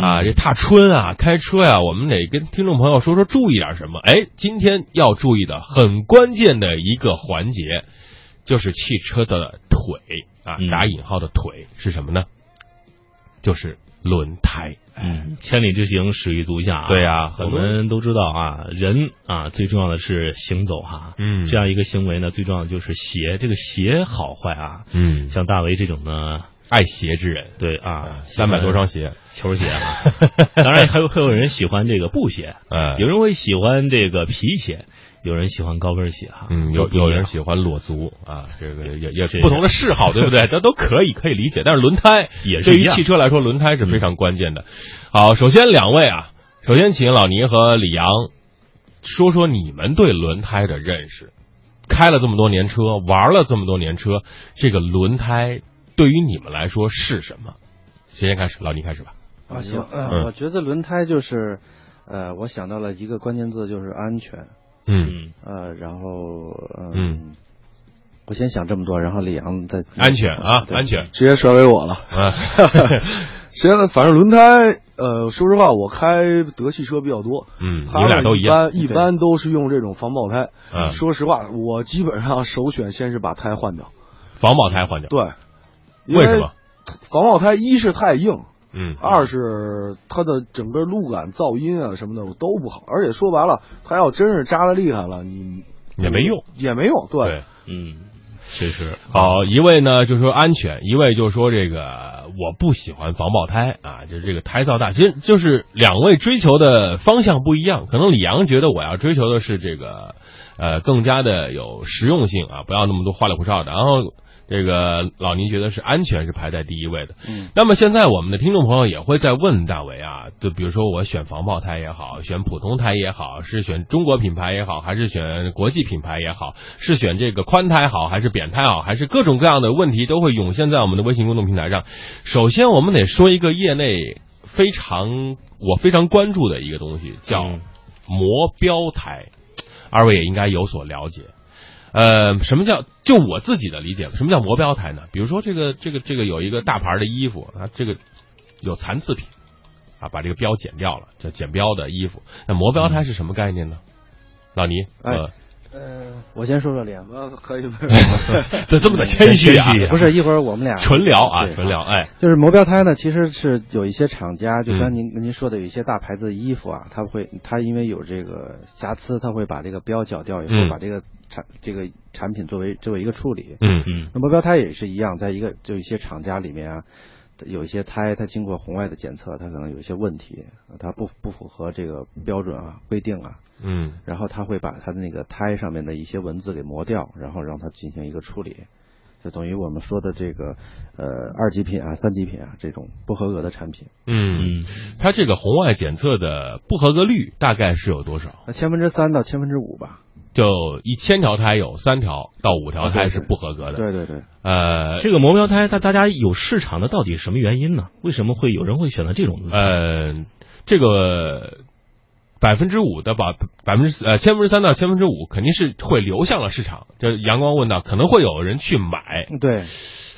啊，这踏春啊，开车呀、我们得跟听众朋友说说注意点什么。哎，今天要注意的很关键的一个环节，就是汽车的腿啊，嗯打引号的腿是什么呢？就是轮胎。嗯，千里之行，始于足下啊。对呀很我多们都知道啊，人啊最重要的是行走哈。嗯这样一个行为呢，最重要的就是鞋。这个鞋好坏啊，嗯，像大为这种呢，爱鞋之人，对啊，三百多双鞋，球鞋啊。当然还有还有人喜欢这个布鞋，呃，有人会喜欢这个皮鞋，有人喜欢高跟鞋哈。嗯，有有人喜欢裸足啊，这个也也这不同的嗜好，对不对？这都可以可以理解。但是轮胎也是对于汽车来说，轮胎是非常关键的。好，首先两位啊，首先请老倪和李阳说说你们对轮胎的认识。开了这么多年车，玩了这么多年车，这个轮胎对于你们来说是什么？谁先开始？老倪开始吧。啊，行，我觉得轮胎就是，呃，我想到了一个关键字，就是安全，嗯，嗯呃，然后，呃、嗯，我先想这么多，然后李阳再安全啊，对安全直接甩给我了。啊，现在反正轮胎，呃，说实话，我开德系车比较多，嗯，你他们俩都一样。般一般都是用这种防爆胎。嗯说实话，我基本上首选先是把胎换掉。防爆胎换掉，对，因为什么？防爆胎一是太硬，嗯，二是它的整个路感、噪音啊什么的都不好，而且说白了，它要真是扎的厉害了，你也没用，也没用。对，对。嗯，确实。好，一位呢就说安全，一位就说这个我不喜欢防爆胎啊，就是这个胎噪大，其实就是两位追求的方向不一样。可能李阳觉得我要追求的是这个呃更加的有实用性啊，不要那么多花里胡哨的。然后这个老倪觉得是安全是排在第一位的。嗯，那么现在我们的听众朋友也会在问大伟啊，就比如说我选防爆胎也好，选普通胎也好，是选中国品牌也好，还是选国际品牌也好，是选这个宽胎好，还是扁胎好，还是各种各样的问题都会涌现在我们的微信公众平台上。首先，我们得说一个业内非常我非常关注的一个东西，叫嗯磨标胎，二位也应该有所了解。呃，什么叫就我自己的理解，什么叫磨标胎呢？比如说这个这个这个有一个大牌的衣服啊，这个有残次品啊，把这个标剪掉了，叫剪标的衣服。那磨标胎是什么概念呢？老倪，哎呃，呃，我先说说李阳，呃，可以吗。这这么的谦虚啊，谦虚啊不是一会儿我们俩纯聊啊，纯聊，哎，就是磨标胎呢，其实是有一些厂家，就嗯像您、您说的，有一些大牌子的衣服啊，它会它因为有这个瑕疵，它会把这个标绞掉以后，嗯。把这个产这个产品作为作为一个处理。嗯嗯。那磨标胎也是一样，在一个就一些厂家里面啊，有一些胎它经过红外的检测，它可能有一些问题，它不不符合这个标准啊规定啊，嗯然后他会把他的那个胎上面的一些文字给磨掉，然后让它进行一个处理，就等于我们说的这个呃二级品啊、三级品啊这种不合格的产品。嗯，嗯它这个红外检测的不合格率大概是有多少？那千分之三到千分之五吧。就一千条胎有三条到五条胎是不合格的。对对对，呃，这个磨标胎，它大家有市场的到底什么原因呢？为什么会有人会选择这种？呃，这个百分之五的吧，百分之呃千分之三到千分之五肯定是会流向了市场。这阳光问道，可能会有人去买。对，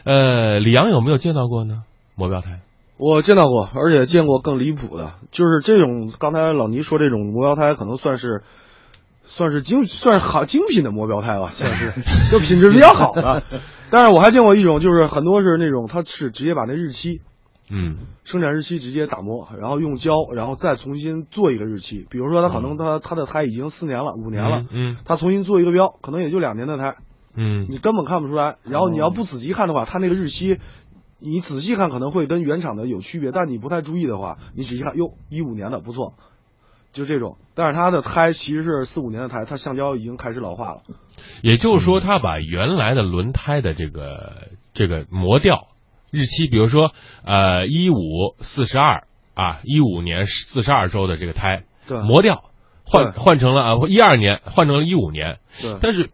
呃，李阳有没有见到过呢？磨标胎？我见到过，而且见过更离谱的，就是这种刚才老倪说这种磨标胎，可能算是算是精算是好精品的磨标胎吧，算是 就品质比较好的。但是我还见过一种，就是很多是那种它是直接把那日期嗯生产日期直接打磨，然后用胶，然后再重新做一个日期。比如说它可能它它的胎已经四年了、五年了，嗯它重新做一个标，可能也就两年的胎，嗯你根本看不出来。然后你要不仔细看的话，它那个日期，你仔细看可能会跟原厂的有区别，但你不太注意的话，你仔细看，哟，一五年的不错，就这种。但是它的胎其实是四五年的胎，它橡胶已经开始老化了。也就是说，它把原来的轮胎的这个这个磨掉日期，比如说呃一五四十二啊，一五年四十二周的这个胎对，磨掉，换换成了啊一二年换成了一五年，对，但是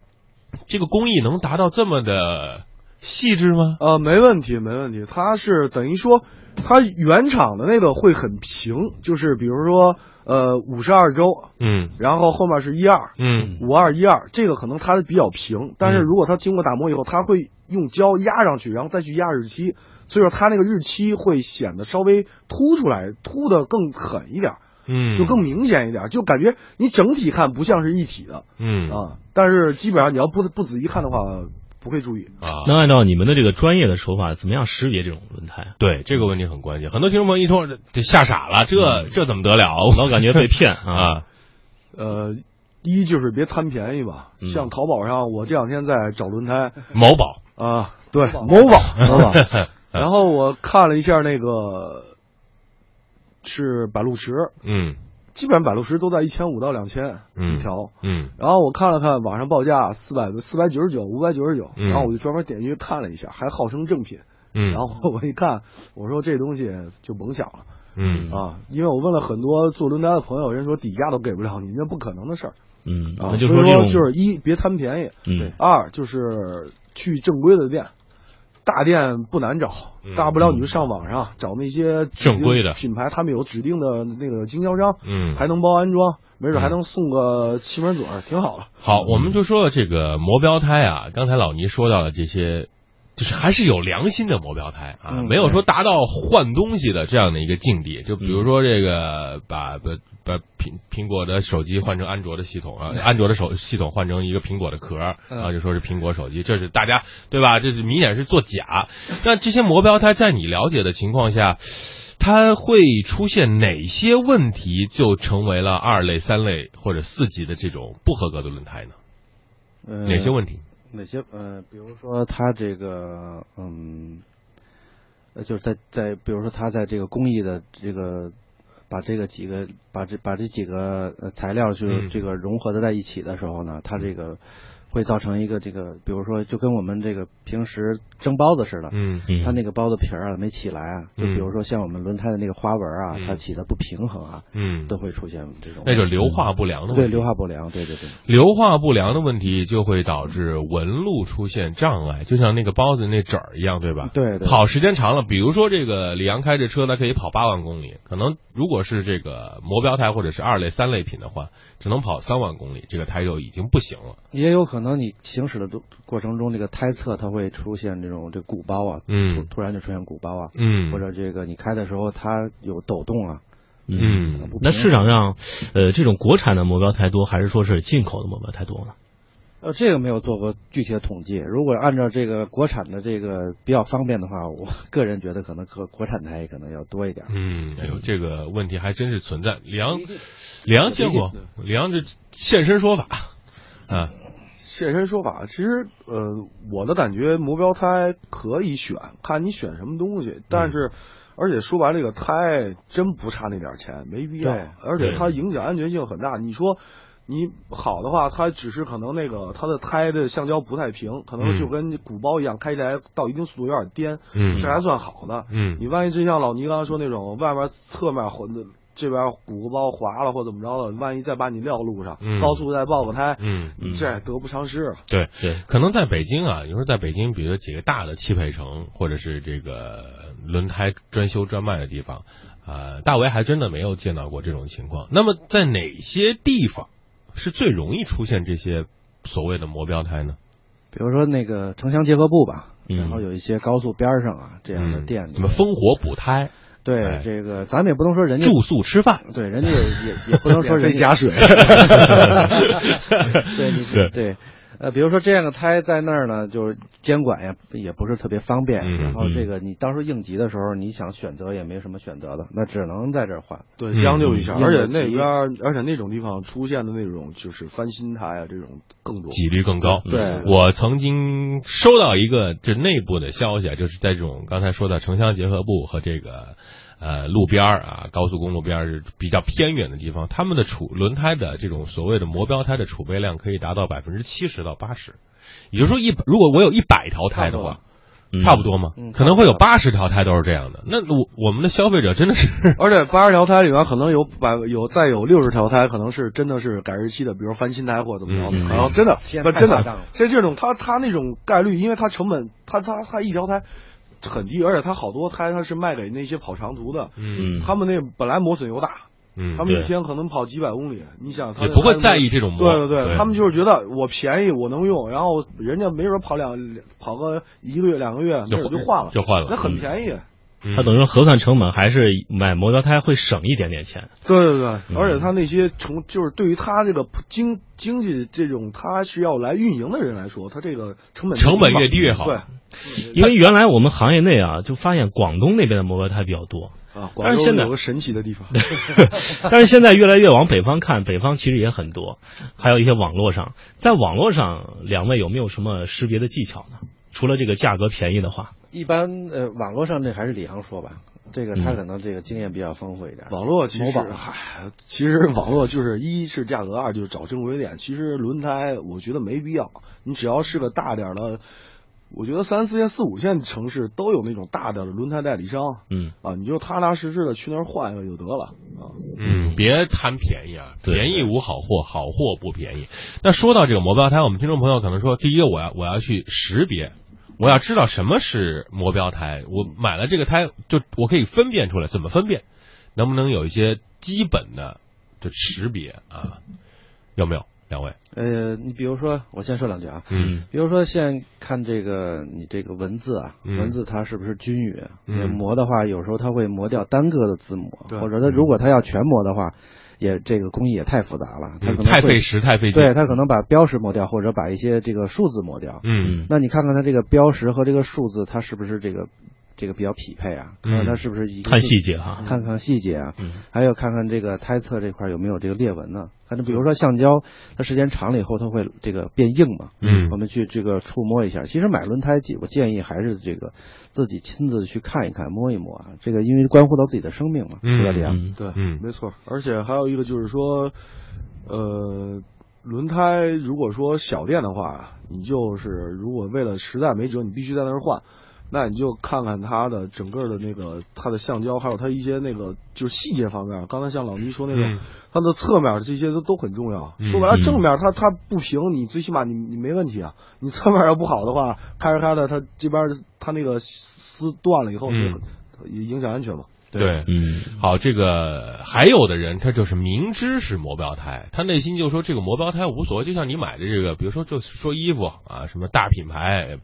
这个工艺能达到这么的细致吗？呃，没问题，没问题。它是等于说，它原厂的那个会很平，就是比如说，呃，五十二周，嗯。然后后面是一二，嗯。五二一二，这个可能它比较平，但是嗯。如果它经过打磨以后，它会用胶压上去，然后再去压日期，所以说它那个日期会显得稍微凸出来，凸的更狠一点，嗯，就更明显一点，就感觉你整体看不像是一体的嗯。啊。但是基本上你要不不仔细看的话，不会注意。啊。那按照你们的这个专业的手法，怎么样识别这种轮胎啊？对这个问题很关键，很多听众朋友一听这这吓傻了，这这怎么得了？老感觉被骗啊！啊，呃，一就是别贪便宜吧，嗯像淘宝上，我这两天在找轮胎某宝，啊，对，某宝，某宝。然后我看了一下那个是百路驰，嗯基本上百路石都在一千五到两千嗯一条。嗯。然后我看了看网上报价四百四百九十九五百九十九，嗯。然后我就专门点进去看了一下，还号称正品。嗯，然后我一看，我说这东西就甭想了。嗯。啊，因为我问了很多做轮胎的朋友，人说底价都给不了你，那不可能的事儿。嗯，啊。所以说就是一别贪便宜，嗯。二就是去正规的店，大店不难找嗯，大不了你就上网上找那些正规的品牌，他们有指定的那个经销商，嗯，还能包安装，没准嗯还能送个气门嘴，挺好的。好，我们就说这个磨标胎啊，刚才老倪说到了这些。就是还是有良心的磨标胎啊，嗯没有说达到换东西的这样的一个境地。就比如说这个把把把苹苹果的手机换成安卓的系统啊，安卓的手系统换成一个苹果的壳儿，然后就说是苹果手机，这是大家对吧？这是明显是作假。那这些磨标胎在你了解的情况下，它会出现哪些问题，就成为了二类、三类或者四级的这种不合格的轮胎呢？呃哪些问题？哪些呃，比如说他这个嗯，呃，就是在在比如说他在这个工艺的这个把这个几个把这把这几个呃材料就是这个融合的在一起的时候呢，它这个会造成一个这个，比如说就跟我们这个平时蒸包子似的，嗯。嗯，它那个包子皮儿啊没起来啊，就嗯。比如说像我们轮胎的那个花纹啊，嗯。它起的不平衡啊，嗯，都会出现这种，那就是硫化不良的问题。对硫化不良，对对对，硫化不良的问题就会导致纹路出现障碍，就像那个包子那褶儿一样，对吧？对对。跑时间长了，比如说这个李阳开着车，它可以跑八万公里，可能如果是这个磨标胎或者是二类、三类品的话，只能跑三万公里，这个胎就已经不行了。也有可能你行驶的过过程中，这个胎侧它会出现这种这鼓包啊，嗯突突然就出现鼓包啊，嗯，或者这个你开的时候它有抖动啊，嗯那市场上，呃，这种国产的磨标太多，还是说是进口的磨标太多呢？呃，这个没有做过具体的统计。如果按照这个国产的这个比较方便的话，我 个人觉得可能和国产台可能要多一点。嗯，哎呦，这个问题还真是存在。李阳，李阳见过，李阳这现身说法啊，现身说法，其实呃，我的感觉磨标胎可以选，看你选什么东西。但是，而且说白了，这个胎真不差那点钱，没必要对。而且它影响安全性很大。你说你好的话，它只是可能那个它的胎的橡胶不太平，可能就跟鼓包一样，开起来到一定速度有点颠，嗯这还算好的。嗯你万一真像老倪刚才说那种，外面侧面或者这边鼓个包划了或怎么着的，万一再把你撂路上，嗯高速再爆个胎，嗯。嗯这得不偿失啊。对对，可能在北京啊，你说在北京，比如说几个大的汽配城，或者是这个轮胎专修专卖的地方，呃，大为还真的没有见到过这种情况。那么在哪些地方是最容易出现这些所谓的磨标胎呢？比如说那个城乡结合部吧，嗯然后有一些高速边上啊这样的嗯店里什么烽火补胎、对、哎。这个咱们也不能说人家住宿吃饭，对人家也也也不能说 人家加水，对你对对呃，比如说这样的胎在那儿呢，就是监管呀也不是特别方便，嗯然后这个你到时候应急的时候，你想选择也没什么选择的，那只能在这儿换。对，嗯将就一下。嗯而且那边，而且那种地方出现的那种就是翻新胎啊，这种更多。几率更高。对我曾经收到一个这内部的消息啊，就是在这种刚才说的城乡结合部和这个呃路边儿啊、高速公路边儿比较偏远的地方，他们的储轮胎的这种所谓的磨标胎的储备量可以达到百分之七十到八十。也就是说一，如果我有一百条胎的话，嗯差不多嘛？嗯可能会有八十条胎都是这样的。那我我们的消费者真的是 而且八十条胎里面可能有百有再有六十条胎可能是真的是改日期的，比如翻新胎或者怎么着的，嗯然后真的天不真的太夸张了，这这种它它那种概率，因为它成本，它它它一条胎很低，而且它好多胎它是卖给那些跑长途的，嗯。他们那本来磨损又大，嗯他们一天可能跑几百公里，你想他也不会在意这种磨对对对他们就是觉得我便宜我能用，然后人家没准跑两跑个一个月两个月，那我就换了，就换了那很便宜。嗯它等于说核算成本还是买磨标胎会省一点点钱。对对对，嗯。而且他那些从就是对于他这个经经济这种他需要来运营的人来说，他这个成本成本越低越好。对。因为原来我们行业内啊，就发现广东那边的磨标胎比较多，啊，但是现在广州有个神奇的地方，但是现在越来越往北方看，北方其实也很多，还有一些网络上，在网络上，两位有没有什么识别的技巧呢？除了这个价格便宜的话，一般呃，网络上这还是李航说吧，这个他嗯可能这个经验比较丰富一点。网络其实嗨，其实网络就是一是价格，二就是找正规店。其实轮胎我觉得没必要，你只要是个大点儿的，我觉得三四线、四五线城市都有那种大点儿的轮胎代理商嗯，啊，你就踏踏实实的去那儿换一个就得了啊。嗯，别贪便宜啊，便宜无好货，好货不便宜。那说到这个磨标胎，我们听众朋友可能说，第一个我要我要去识别，我要知道什么是磨标胎，我买了这个胎，就我可以分辨出来，怎么分辨？能不能有一些基本的就识别啊？有没有？两位？呃，你比如说，我先说两句啊。嗯比如说，现在看这个你这个文字啊，嗯文字它是不是均匀？嗯磨的话，有时候它会磨掉单个的字母，或者它如果它要全磨的话，也这个工艺也太复杂了，它可嗯，能太费时，太费劲。对，它可能把标识抹掉，或者把一些这个数字抹掉。嗯那你看看它这个标识和这个数字，它是不是这个这个比较匹配啊？嗯看看它是不是一个看细节啊。看看细节啊，嗯还有看看这个胎侧这块有没有这个裂纹呢？反正比如说橡胶，它时间长了以后它会这个变硬嘛，嗯我们去这个触摸一下。其实买轮胎，我建议还是这个自己亲自去看一看、摸一摸啊，这个因为关乎到自己的生命嘛，嗯是吧，李阳？嗯，对，嗯没错。而且还有一个就是说，呃，轮胎如果说小店的话，你就是如果为了实在没辙，你必须在那儿换。那你就看看它的整个的那个它的橡胶，还有它一些那个就是细节方面。刚才像老倪说那个，嗯它的侧面这些都都很重要。嗯说白了，嗯正面它它不平，你最起码你你没问题啊。你侧面要不好的话，开着开着它这边它那个丝断了以后，嗯也影响安全嘛。对。嗯，好，这个还有的人他就是明知是磨标胎，他内心就说这个磨标胎无所谓，就像你买的这个，比如说就说衣服啊，什么大品牌，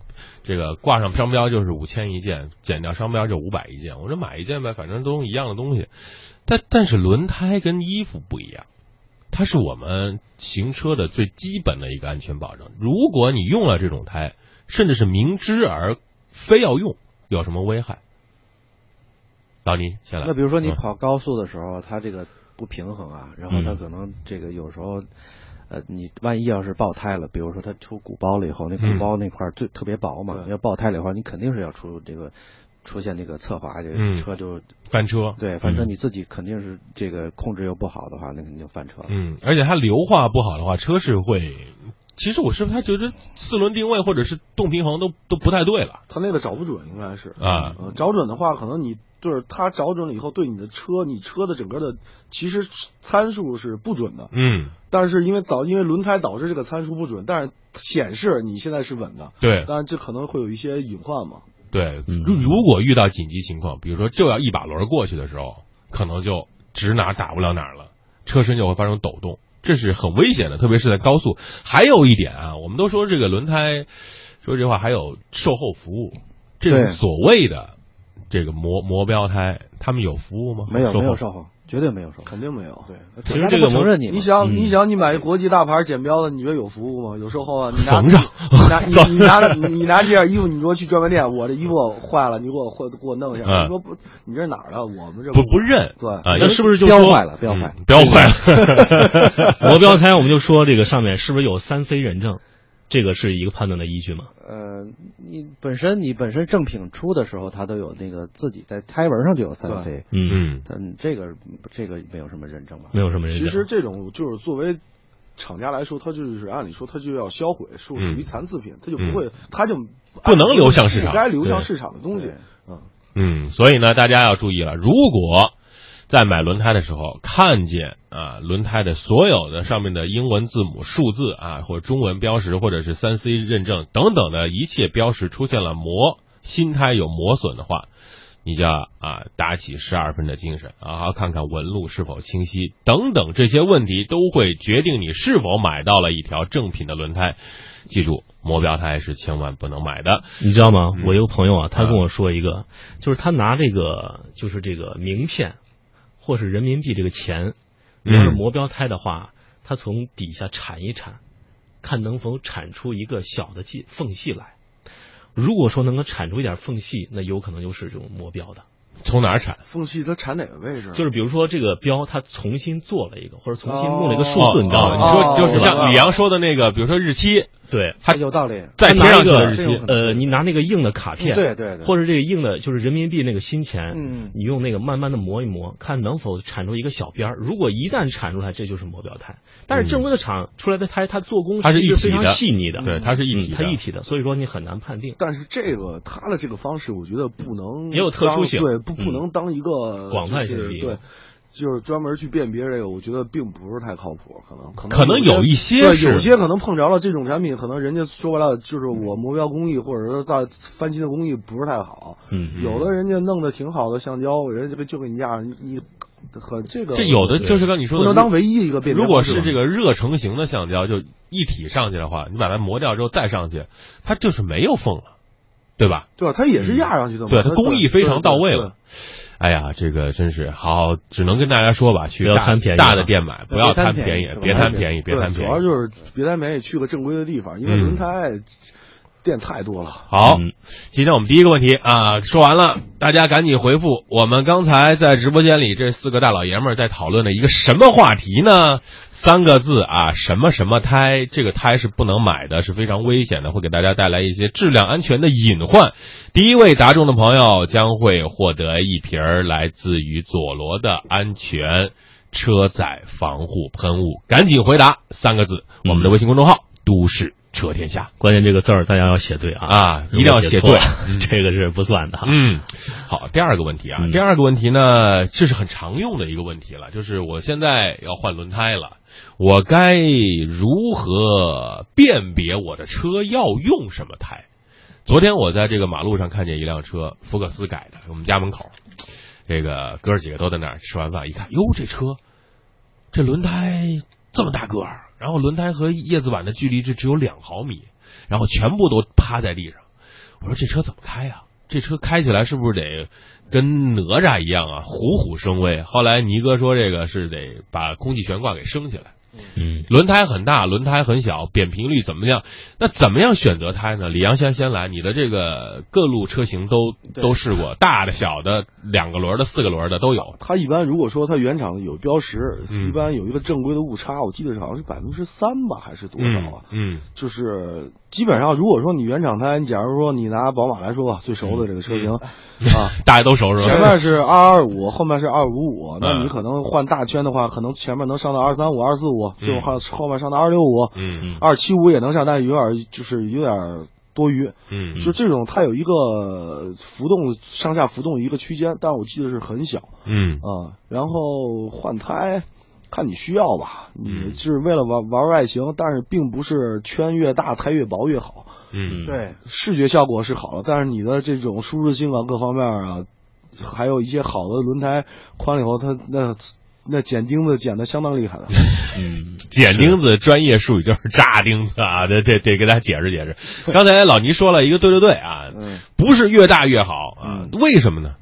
这个挂上商标就是五千一件，减掉商标就五百一件，我说买一件呗，反正都一样的东西。但但是轮胎跟衣服不一样，它是我们行车的最基本的一个安全保证。如果你用了这种胎，甚至是明知而非要用，有什么危害？老倪先来。那比如说你嗯跑高速的时候，它这个不平衡啊，然后它嗯可能这个有时候，呃，你万一要是爆胎了，比如说它出鼓包了以后，那嗯鼓包那块儿最特别薄嘛，要爆胎了的话，你肯定是要出这个出现这个侧滑，这车就翻车，对，反正嗯你自己肯定是这个控制又不好的话，那肯定就翻车了。嗯，而且它硫化不好的话，车是会。其实我是不是他觉得四轮定位或者是动平衡都都不太对了它那个找不准，应该是啊？呃，找准的话，可能你就是它找准了以后，对你的车，你车的整个的其实参数是不准的。嗯，但是因为导因为轮胎导致这个参数不准，但是显示你现在是稳的，对但这可能会有一些隐患嘛。对。嗯如如果遇到紧急情况，比如说就要一把轮过去的时候，可能就指哪儿打不了哪儿了，车身就会发生抖动，这是很危险的，特别是在高速。还有一点啊，我们都说这个轮胎，说这话还有售后服务，这种所谓的这个磨磨标胎，他们有服务吗？没有没有售后，绝对没有售后。肯定没有。对，其实这个承认你你想，嗯你想，你买一国际大牌剪标的，你觉得有服务吗？有售后啊？你拿你拿你你拿着你 你拿这件衣服，你给我去专卖店，我这衣服坏了，你给我换给我弄一下。嗯你说不，你这是哪儿的？我们这不不认对啊，那是不是就说标坏了，标坏标坏了？我标开？我们就说这个上面是不是有三 C 认证？这个是一个判断的依据吗？呃，你本身你本身正品出的时候，它都有那个自己在胎纹上就有三 C，嗯，嗯但这个这个没有什么认证吧？没有什么认证。其实这种就是作为厂家来说，它就是按理说它就要销毁，属属于残次品，它就嗯不会，它就不能流向市场不该流向市场的东西。嗯，嗯，所以呢，大家要注意了，如果在买轮胎的时候看见啊轮胎的所有的上面的英文字母、数字啊，或者中文标识，或者是三 C 认证等等的一切标识出现了磨新胎有磨损的话，你就要啊打起十二分的精神啊，好好看看纹路是否清晰等等这些问题，都会决定你是否买到了一条正品的轮胎。记住，磨标胎是千万不能买的。你知道吗？嗯我一个朋友啊，他啊跟我说一个，就是他拿这个就是这个名片或是人民币这个钱，嗯要是磨标胎的话，它从底下铲一铲，看能否铲出一个小的隙缝隙来。如果说能够铲出一点缝隙，那有可能就是这种磨标的。从哪儿产？缝隙它铲哪个位置？就是比如说这个标，它重新做了一个，或者重新弄了一个数哦字，你知道哦吗？你说就是哦像李阳说的那个，比如说日期，对，它有道理。再贴上去的日期这种，可能呃，你拿那个硬的卡片，对对对，或者这个硬的，就是人民币那个新钱，嗯你用那个慢慢的磨一磨，看能否产出一个小边儿。如果一旦产出来，这就是模表胎。但是正规的厂出来的胎，它做工它是其实非常一体的细腻的，对，它是一体它一体的，所以说你很难判定。但是这个它的这个方式，我觉得不能也有特殊性对，不嗯不能当一个广泛性的就是专门去辨别这个，我觉得并不是太靠谱，可能可能可能有一些对，有些可能碰着了这种产品，可能人家说白了就是我磨标工艺或者说在翻新的工艺不是太好，嗯，有的人家弄的挺好的橡胶，人家就就给你压，你你和这个这有的就是跟你说的，不能当唯一一个辨别如果是这个热成型的橡胶，就一体上去的话，你把它磨掉之后再上去，它就是没有缝了，对吧？对吧？它也是压上去的嘛，对，它它工艺非常到位了。哎呀，这个真是好，只能跟大家说吧，去大贪便宜啊大的店买，不要贪便宜别贪便宜，别贪便宜。主要就是别贪便宜，去个正规的地方，因为嗯轮胎店太多了。好，今天我们第一个问题啊说完了，大家赶紧回复。我们刚才在直播间里这四个大老爷们儿在讨论的一个什么话题呢？三个字啊，什么什么胎？这个胎是不能买的，是非常危险的，会给大家带来一些质量安全的隐患。第一位答中的朋友将会获得一瓶儿来自于佐罗的安全车载防护喷雾。赶紧回答三个字，我们的微信公众号“都市车天下关键这个字儿大家要写对啊啊一定要写对这个是不算的”。哈。嗯，好，第二个问题啊，嗯第二个问题呢，这是很常用的一个问题了，就是我现在要换轮胎了，我该如何辨别我的车要用什么胎？昨天我在这个马路上看见一辆车，福克斯改的，我们家门口，这个哥儿几个都在那儿吃完饭，一看，哟，这车这轮胎这么大个儿，然后轮胎和叶子板的距离就只有两毫米，然后全部都趴在地上。我说这车怎么开啊？这车开起来是不是得跟哪吒一样啊，虎虎生威？后来尼哥说这个是得把空气悬挂给升起来。嗯，轮胎很大，轮胎很小，扁平率怎么样？那怎么样选择胎呢？李阳先先来，你的这个各路车型都都试过，大的、小的、两个轮的、四个轮的都有。它一般如果说它原厂有标识，嗯一般有一个正规的误差，我记得好像是百分之三吧，还是多少啊？嗯就是基本上，如果说你原厂胎，你假如说你拿宝马来说吧，最熟的这个车型、啊，大家都熟是吧？前面是二二五，后面是二五五，那嗯你可能换大圈的话，可能前面能上到二三五、二四五，最后后后面上到二六五、嗯二七五也能上，但是有点就是有点多余。嗯就这种它有一个浮动上下浮动一个区间，但是我记得是很小嗯啊。然后换胎，看你需要吧，嗯你是为了玩玩外形，但是并不是圈越大胎越薄越好。嗯对，视觉效果是好了，但是你的这种舒适性啊各方面啊，还有一些好的轮胎宽了以后，它那那剪钉子剪的相当厉害的。嗯，剪钉子专业术语就是扎钉子啊，得得得给大家解释解释。刚才老倪说了一个对对对啊，嗯，不是越大越好啊，为什么呢？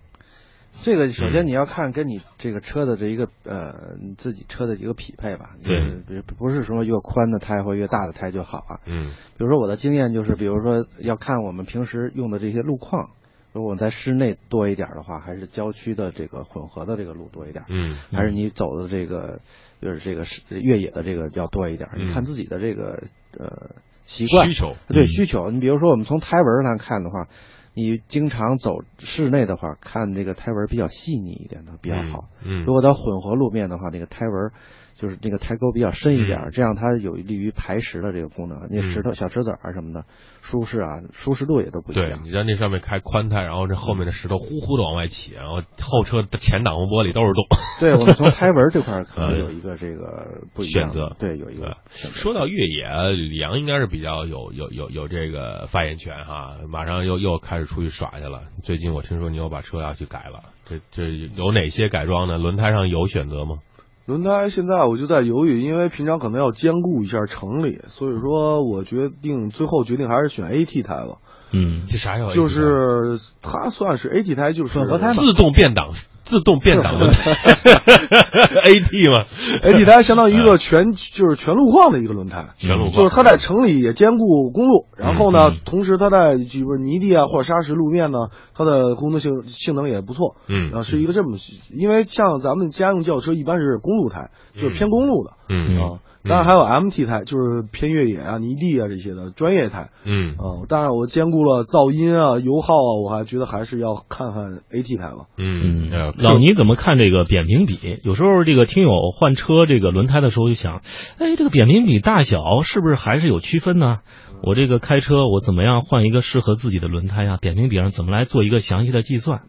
这个首嗯。先你要看跟你这个车的这一个呃你自己车的一个匹配吧，对。就是比如不是说越宽的胎或越大的胎就好啊。嗯。比如说我的经验就是，比如说要看我们平时用的这些路况，如果我们在室内多一点的话，还是郊区的这个混合的这个路多一点，嗯。还是你走的这个就是这个是越野的这个要多一点？嗯。你看自己的这个呃习惯。需求。对嗯。需求。你比如说我们从胎纹上看的话，你经常走室内的话，看这个胎纹比较细腻一点的比较好。嗯，如果到混合路面的话，那个胎纹就是那个胎沟比较深一点，嗯这样它有利于排石的这个功能。那石头、小石子儿什么的，舒适啊，舒适度也都不一样。对你在那上面开宽胎，然后这后面的石头呼呼的往外起，然后后车的前挡风玻璃都是洞。对我们从胎纹这块可能嗯有一个这个不一样的选择对，有一个。说到越野，啊李阳应该是比较有有有有这个发言权哈，马上又又开始出去耍去了。最近我听说你又把车要去改了，这这有哪些改装呢？轮胎上有选择吗？轮胎现在我就在犹豫，因为平常可能要兼顾一下城里，所以说我决定最后决定还是选 AT 胎吧。嗯，这啥叫 AT 就是它算是 AT 胎，就是混合胎嘛自动变挡，自动变挡轮胎，AT 嘛，AT 它相当于一个全就是全路况的一个轮胎，全路况。就是它在城里也兼顾公路，然后呢，嗯同时它在就是泥地啊或者砂石路面呢，它的工作性性能也不错。嗯。啊，是一个这么，因为像咱们家用轿车一般是公路胎，就是偏公路的。嗯。啊，当然还有 MT 胎，就是偏越野啊、泥地啊这些的专业胎。嗯啊，当然我兼顾了噪音啊、油耗啊，我还觉得还是要看看 AT 胎吧。嗯嗯，老倪怎么看这个扁平比？有时候这个听友换车这个轮胎的时候就想，哎，这个扁平比大小是不是还是有区分呢？我这个开车我怎么样换一个适合自己的轮胎啊？扁平比上怎么来做一个详细的计算？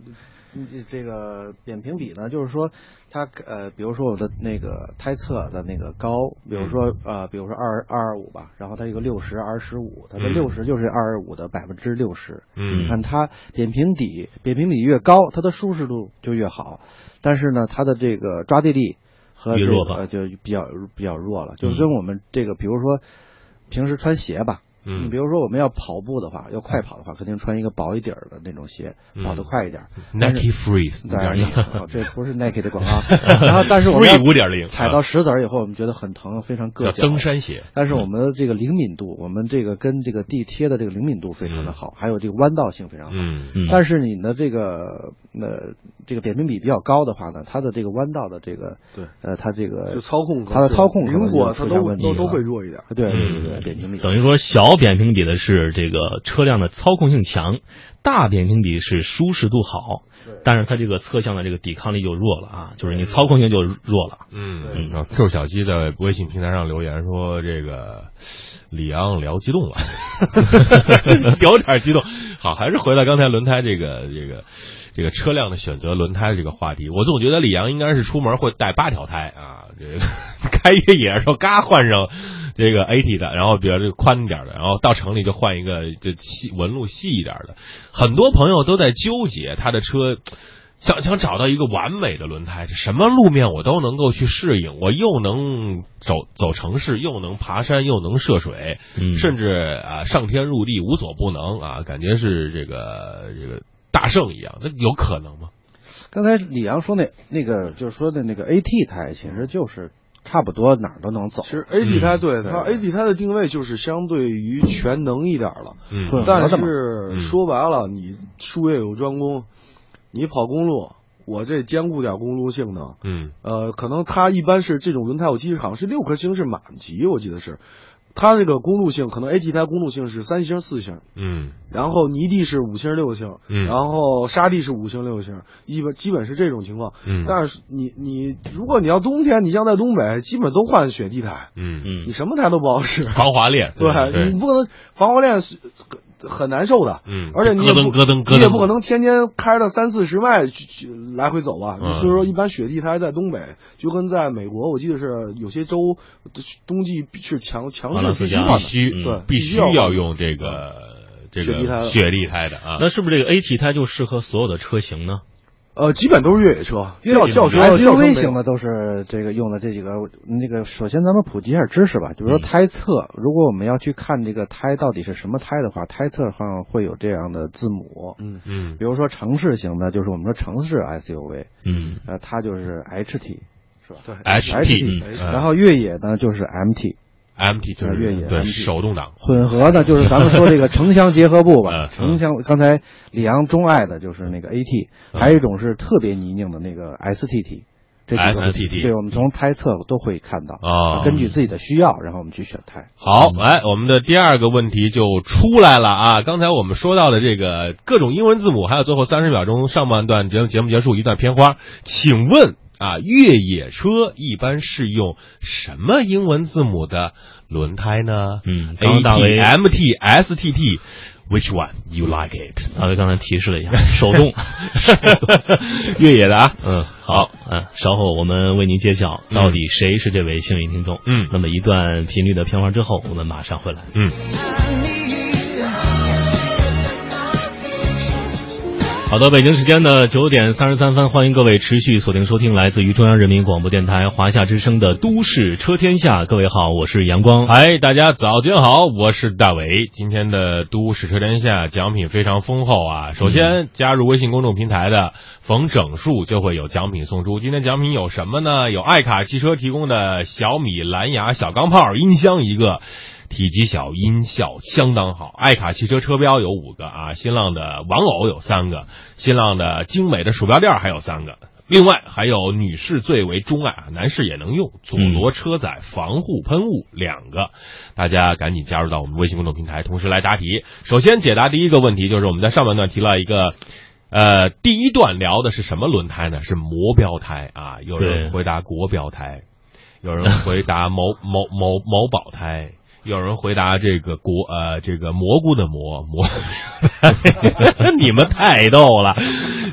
嗯这个扁平比呢，就是说它呃，比如说我的那个胎侧的那个高，比如说呃，比如说二二二五吧，然后它一个六十二十五，它的嗯六十就是二二五的百分之六十。嗯你看它扁平底，扁平底越高，它的舒适度就越好，但是呢，它的这个抓地力和就比较比较弱了，就跟我们这个比如说平时穿鞋吧。你嗯比如说我们要跑步的话，要快跑的话，肯定穿一个薄一点儿的那种鞋，嗯跑得快一点儿。，Nike Freeze 当然五点零哦这不是 Nike 的广告。然后，但是我们，Free 五点零，踩到石子儿以后，我们觉得很疼，非常硌脚。登山鞋，但是我们的这个灵敏度，我们这个跟这个地贴的这个灵敏度非常的好，还有这个弯道性非常好。嗯嗯，但是你的这个呃这个扁平比比较高的话呢，它的这个弯道的这个对呃它这个就操控它的操控灵活，它都都都会弱一点。对对对嗯对扁平比等于说小扁平比的是这个车辆的操控性强，大扁平比是舒适度好，但是它这个侧向的这个抵抗力就弱了啊，就是你操控性就弱了。嗯，啊，Q 小鸡在微信平台上留言说这个李阳聊激动了，有点激动。好，还是回到刚才轮胎这个这个这个车辆的选择轮胎的这个话题。我总觉得李阳应该是出门会带八条胎啊，这个 开越野的时候嘎换上这个 AT 的，然后比较这个宽一点的，然后到城里就换一个这细纹路细一点的。很多朋友都在纠结他的车。想想找到一个完美的轮胎，什么路面我都能够去适应，我又能走走城市，又能爬山，又能涉水，嗯甚至啊上天入地无所不能啊，感觉是这个这个大圣一样，那有可能吗？刚才李阳说那那个就是说的那个 AT 胎，其实就是差不多哪儿都能走其。实 AT 胎对对它 AT 胎的定位就是相对于全能一点了，嗯但是嗯说白了，你术业有专攻，你跑公路，我这兼顾点公路性能。嗯呃，可能它一般是这种轮胎，我记得好像是六颗星是满级，我记得是。它这个公路性可能 AT 胎公路性是三星四星，嗯。然后泥地是五星六星，嗯。然后沙地是五星六星，基本基本是这种情况。嗯，但是你你如果你要冬天，你像在东北，基本都换雪地胎，嗯。嗯。你什么胎都不好使。防滑链，对对。你不可能防滑链是很难受的，嗯而且你也不咯噔咯噔咯噔你也不可能天天开着三四十迈去去来回走吧。嗯。所以说，一般雪地胎在东北就跟在美国，我记得是有些州冬季是强强势必须，必须嗯对必须要要用这个这雪地胎的。个雪地胎的啊，那是不是这个 AT 胎就适合所有的车型呢？呃，基本都是越野车，越野轿轿车、轿车 SUV 型的都是这个用的这几个。那个首先咱们普及一下知识吧，就是说胎侧，如果我们要去看这个胎到底是什么胎的话，胎侧上会有这样的字母。嗯嗯比如说城市型的，就是我们说城市 SUV，嗯呃，它就是 HT，是吧？对 HT，然后越野呢就是 MT，MT 就是越野对手动挡，混合的就是咱们说这个城乡结合部吧 嗯，城乡刚才李阳钟爱的就是那个 AT，嗯还有一种是特别泥泞的那个 STT。这 STT 对，我们从胎侧都会看到啊根据自己的需要，然后我们去选胎。好，来，我们的第二个问题就出来了啊！刚才我们说到的这个各种英文字母，还有最后三十秒钟上半段节目节目结束一段片花，请问啊，越野车一般是用什么英文字母的轮胎呢？嗯 A 刚刚大 T 为 M T S T T。Which one you like it？大卫刚才提示了一下，手动，越野的啊，嗯，好，嗯，稍后我们为您揭晓到底谁是这位幸运听众。嗯那么一段频率的片花之后，我们马上回来。嗯。好的，北京时间的九点三十三分，欢迎各位持续锁定收听来自于中央人民广播电台华夏之声的《都市车天下》。各位好，我是阳光。嗨，大家早间好，我是大伟。今天的都市车天下奖品非常丰厚啊！首先加入微信公众平台的逢整数就会有奖品送出。今天奖品有什么呢？有爱卡汽车提供的小米蓝牙小钢炮音箱一个。体积小，音效相当好。爱卡汽车车标有五个啊，新浪的玩偶有三个，新浪的精美的鼠标垫还有三个。另外还有女士最为钟爱啊，男士也能用佐罗车载防护喷雾两个，大家赶紧加入到我们微信公众平台，同时来答题。首先解答第一个问题，就是我们在上半段提了一个。呃，第一段聊的是什么轮胎呢？是模标胎啊。有人 回答国标胎，有人回答某某某某宝胎，有人回答这个国呃这个蘑菇的蘑蘑，你们太逗了，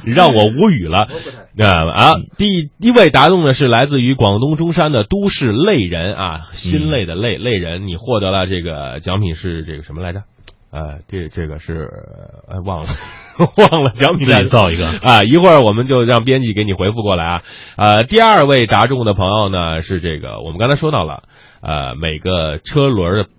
让我无语了。啊啊！第一位答中的是来自于广东中山的都市类人啊，心累的累累人，你获得了这个奖品是这个什么来着？呃，这这个是呃忘了 忘了奖品再造一个啊！一会儿我们就让编辑给你回复过来啊。呃，第二位答中的朋友呢是这个，我们刚才说到了，呃，每个车轮的。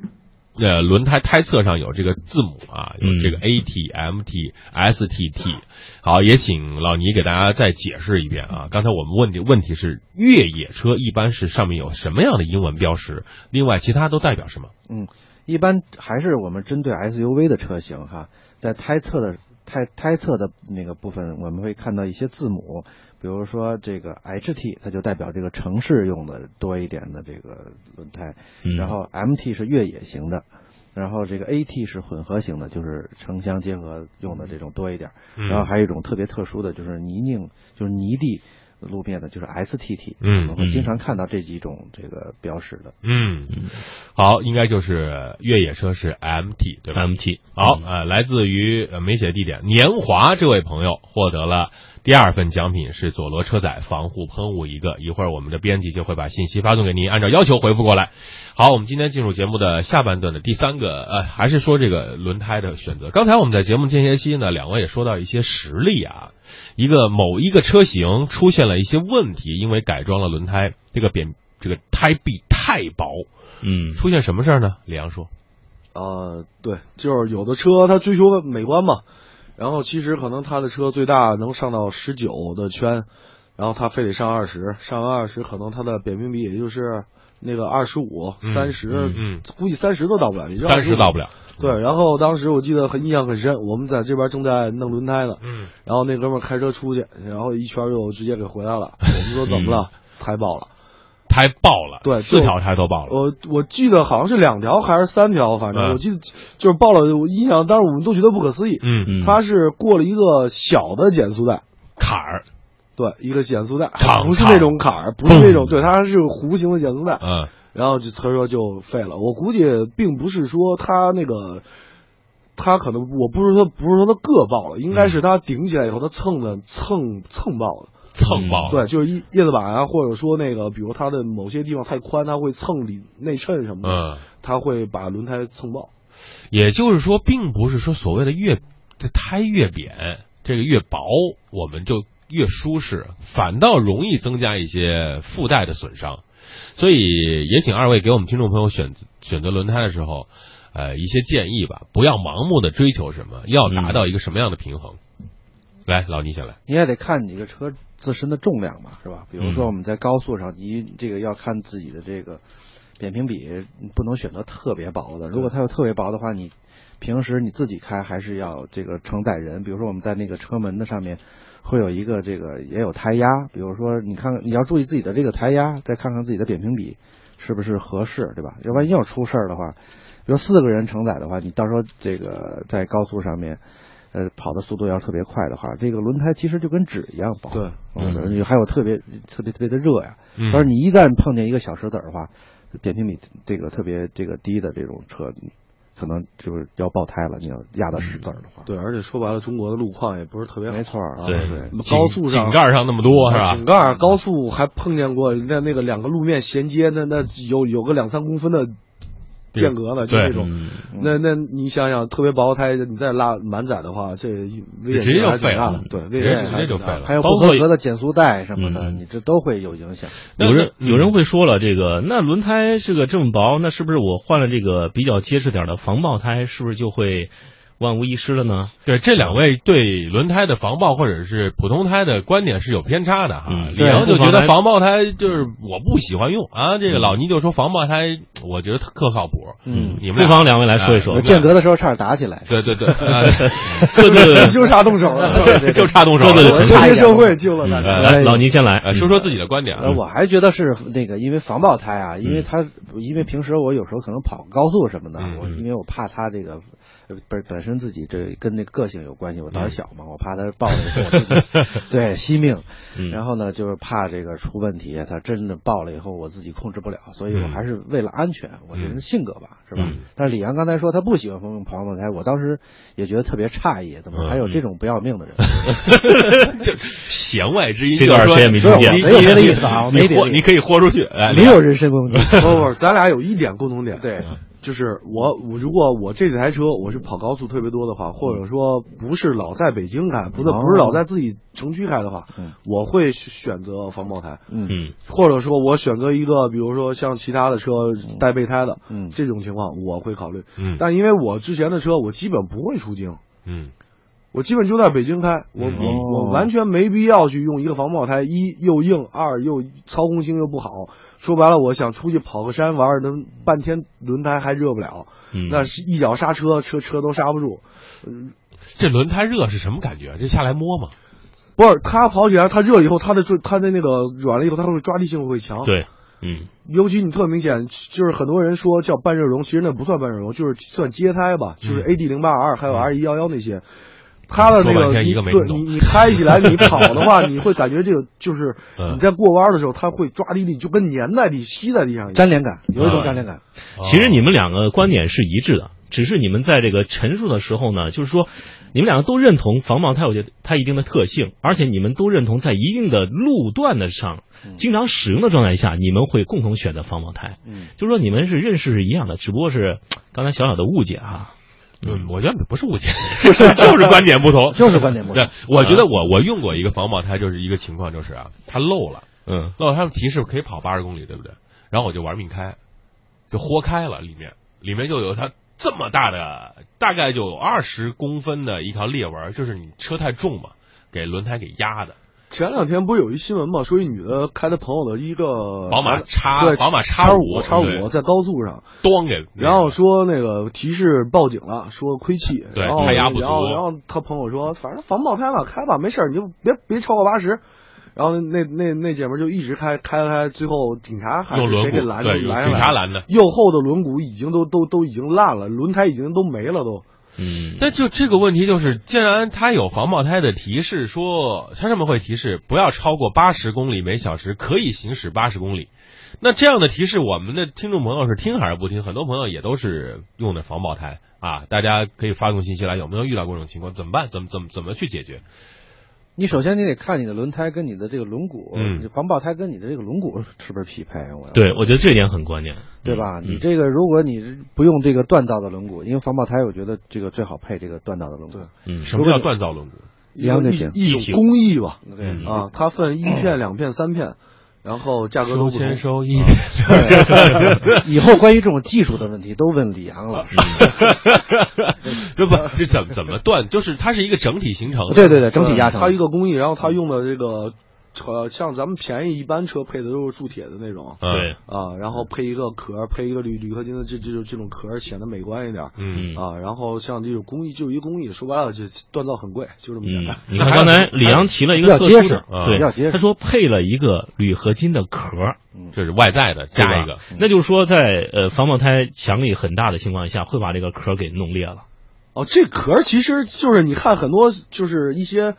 呃，轮胎胎侧上有这个字母啊，有这个 A T M T S T T。好，也请老倪给大家再解释一遍啊。刚才我们问的问题是，越野车一般是上面有什么样的英文标识？另外，其他都代表什么？嗯，一般还是我们针对 SUV 的车型哈，在胎侧的胎胎侧的那个部分，我们会看到一些字母，比如说这个 HT，它就代表这个城市用的多一点的这个轮胎，嗯然后 MT 是越野型的。然后这个 AT 是混合型的，就是城乡结合用的这种多一点。嗯然后还有一种特别特殊的，就是泥泞，就是泥地路面的，就是 STT。嗯我们经常看到这几种这个标识的。嗯，好，应该就是越野车是 MT 对吧？MT 好，呃，来自于呃没写地点，年华这位朋友获得了第二份奖品是佐罗车载防护喷雾一个，一会儿我们的编辑就会把信息发送给您，按照要求回复过来。好，我们今天进入节目的下半段的第三个，呃，还是说这个轮胎的选择。刚才我们在节目间歇期呢，两位也说到一些实例啊，一个某一个车型出现了一些问题，因为改装了轮胎，这个扁这个胎壁太薄，嗯出现什么事儿呢？李阳说，呃，对，就是有的车它追求美观嘛，然后其实可能他的车最大能上到十九的圈，然后他非得上二十，上完二十可能他的扁平比也就是那个二十五、嗯三十嗯嗯，估计三十都到不了，三十25到不了。对，然后当时我记得很印象很深，我们在这边正在弄轮胎呢，嗯然后那哥们开车出去，然后一圈又直接给回来了。我们说怎么了？胎爆了。胎爆了，对四条胎都爆了。我我记得好像是两条还是三条，反正嗯我记得就是爆了。我印象当时我们都觉得不可思议。嗯嗯它是过了一个小的减速带，坎儿，对，一个减速带，嘡不是那种坎儿，不是那种，对，它是弧形的减速带。嗯然后就他说就废了。我估计并不是说他那个，他可能我不是说不是说他硌爆了，应该是他顶起来以后他蹭的蹭蹭爆了。蹭爆了。对，就是叶叶子板啊，或者说那个，比如它的某些地方太宽，它会蹭里内衬什么的，嗯，它会把轮胎蹭爆。也就是说，并不是说所谓的越这胎越扁，这个越薄，我们就越舒适，反倒容易增加一些附带的损伤。所以也请二位给我们听众朋友选择选择轮胎的时候，呃，一些建议吧，不要盲目的追求什么，要达到一个什么样的平衡。来，老倪先来。你也得看你这个车自身的重量嘛，是吧？比如说嗯我们在高速上，你这个要看自己的这个扁平比，不能选择特别薄的。如果它有特别薄的话，你平时你自己开还是要这个承载人。比如说我们在那个车门的上面会有一个这个也有胎压，比如说你看你要注意自己的这个胎压，再看看自己的扁平比是不是合适，对吧？要不然要出事儿的话，比如四个人承载的话，你到时候这个在高速上面。呃，跑的速度要特别快的话，这个轮胎其实就跟纸一样薄。对，嗯，还有特别特别特别的热呀。嗯但是你一旦碰见一个小石子儿的话，扁平比这个特别这个低的这种车，可能就是要爆胎了。你要压到石子儿的话，对，而且说白了，中国的路况也不是特别好。没错啊，对对。高速上井盖上那么多是吧？井盖高速还碰见过那那个两个路面衔接，那那有有个两三公分的间隔了，就对这种。嗯那那你想想，特别薄胎，你再拉满载的话，这危险直接就性还挺废了大的。对，危险性还直接就废了挺大的还有不包括合格的减速带什么的，嗯你这都会有影响。有人嗯有人会说了，这个那轮胎是个这么薄，那是不是我换了这个比较结实点的防爆胎，是不是就会万无一失了呢？对这两位对轮胎的防爆或者是普通胎的观点是有偏差的哈。嗯李阳就觉得防爆胎就是我不喜欢用啊，这个老倪就说防爆胎我觉得特靠谱。嗯你们俩不妨两位来说一说哎。间隔的时候差点打起来。对对对，啊各自 就差动手了。对对对就差动手各自的了。和层次谐社会救了大嗯家。来，老倪先来，呃，说说自己的观点。我还觉得是那个，因为防爆胎啊，因嗯为它，因为平时我有时候可能跑高速什么的，嗯我因为我怕它这个，呃本本身自己这跟那个个性有关系，我胆儿小嘛，我怕他抱了以后我自己 对惜命，嗯。然后呢就是怕这个出问题，他真的抱了以后我自己控制不了，所以我嗯。还是为了安全，我这人性格吧，是吧嗯？但是李阳刚才说他不喜欢防防爆胎，我当时也觉得特别诧异，怎么嗯还有这种不要命的人？就弦外之音，这段就是说谁也没听见没有别的意思啊我没你别的意思你可以豁出去，哎，没有人身攻击，不不，咱俩有一点共同点，对，就是我我如果我这台车我是跑高速特别多的话，或者说不是老在北京开，不是哦。不是老在自己城区开的话嗯，我会选择防爆胎，嗯。嗯。或者说我选择一个比如说像其他的车带备胎的，嗯。这种情况我会考虑。嗯。但因为我之前的车我基本不会出京，嗯。我基本就在北京开，我嗯。我我完全没必要去用一个防爆胎，一又硬，二又操控性又不好。说白了，我想出去跑个山玩儿，能半天轮胎还热不了，嗯，那是一脚刹车，车车都刹不住。嗯这轮胎热是什么感觉？这下来摸吗？不是，它跑起来，它热了以后，它的抓它的那个软了以后，它会抓地性会强。，对，嗯尤其你特明显，就是很多人说叫半热熔，其实那不算半热熔，就是算接胎吧，就是嗯 AD 零八 R 还有 R 一幺幺那些。它的那个对你你开起来你跑的话，你会感觉这个就是嗯你在过弯的时候，它会抓地力就跟粘在地、吸在地上一样。粘连感，有一种啊粘连感。其实你们两个观点是一致的，只是你们在这个陈述的时候呢，就是说你们两个都认同防爆胎有它一定的特性，而且你们都认同在一定的路段的上经常使用的状态下，你们会共同选择防爆胎。嗯，就是说你们是认识是一样的，只不过是刚才小小的误解哈。嗯，我觉得不是误解，就是就是观点不同。就是观点不同对，我觉得我我用过一个防爆胎，就是一个情况，就是啊，它漏了，嗯漏了，它提示可以跑八十公里，对不对？然后我就玩命开，就豁开了，里面里面就有它这么大的，大概就有二十公分的一条裂纹，就是你车太重嘛，给轮胎给压的。前两天不是有一新闻嘛，说一女的开她朋友的一个宝马叉对宝马叉叉五叉五在高速上，咣给，然后说那个提示报警了，说亏气，对然后胎压不足然后然后他朋友说，反正防爆胎嘛，开吧，没事儿，你就别别超过八十。然后那那那姐们就一直开开开，最后警察还是谁给拦住对，拦上来？警察拦的。右后的轮毂已经都都都已经烂了，轮胎已经都没了都。嗯，那就这个问题，就是既然它有防爆胎的提示，说它上面会提示不要超过八十公里每小时，可以行驶八十公里。那这样的提示，我们的听众朋友是听还是不听？很多朋友也都是用的防爆胎啊，大家可以发送信息来，有没有遇到过这种情况？怎么办？怎么怎么怎么去解决？你首先你得看你的轮胎跟你的这个轮毂，嗯你防爆胎跟你的这个轮毂是不是匹配？我对，我觉得这一点很关键，对吧？嗯你这个如果你不用这个锻造的轮毂，因为防爆胎我觉得这个最好配这个锻造的轮毂。嗯什么叫锻造轮毂？一样就行一种工艺吧，对嗯啊，它分一片、两片、三片，然后价格都不同签。收一，以后关于这种技术的问题都问李阳老师。这不？这怎么怎么断？就是它是一个整体形成的。对对对，整体压成。它一个工艺，然后它用的这个呃，像咱们便宜一般车配的都是铸铁的那种。嗯对，啊，然后配一个壳，配一个铝铝合金的这这种这种壳，显得美观一点。嗯啊，然后像这种工艺，就一工艺，说白了就锻造很贵，就这么简嗯单。，你看刚才李阳提了一个比较特殊的结实啊对，比较结实他说配了一个铝合金的壳儿，这是外在的加一个，那就是说在呃防爆胎强力很大的情况下，会把这个壳给弄裂了。哦，这壳其实就是你看很多就是一些。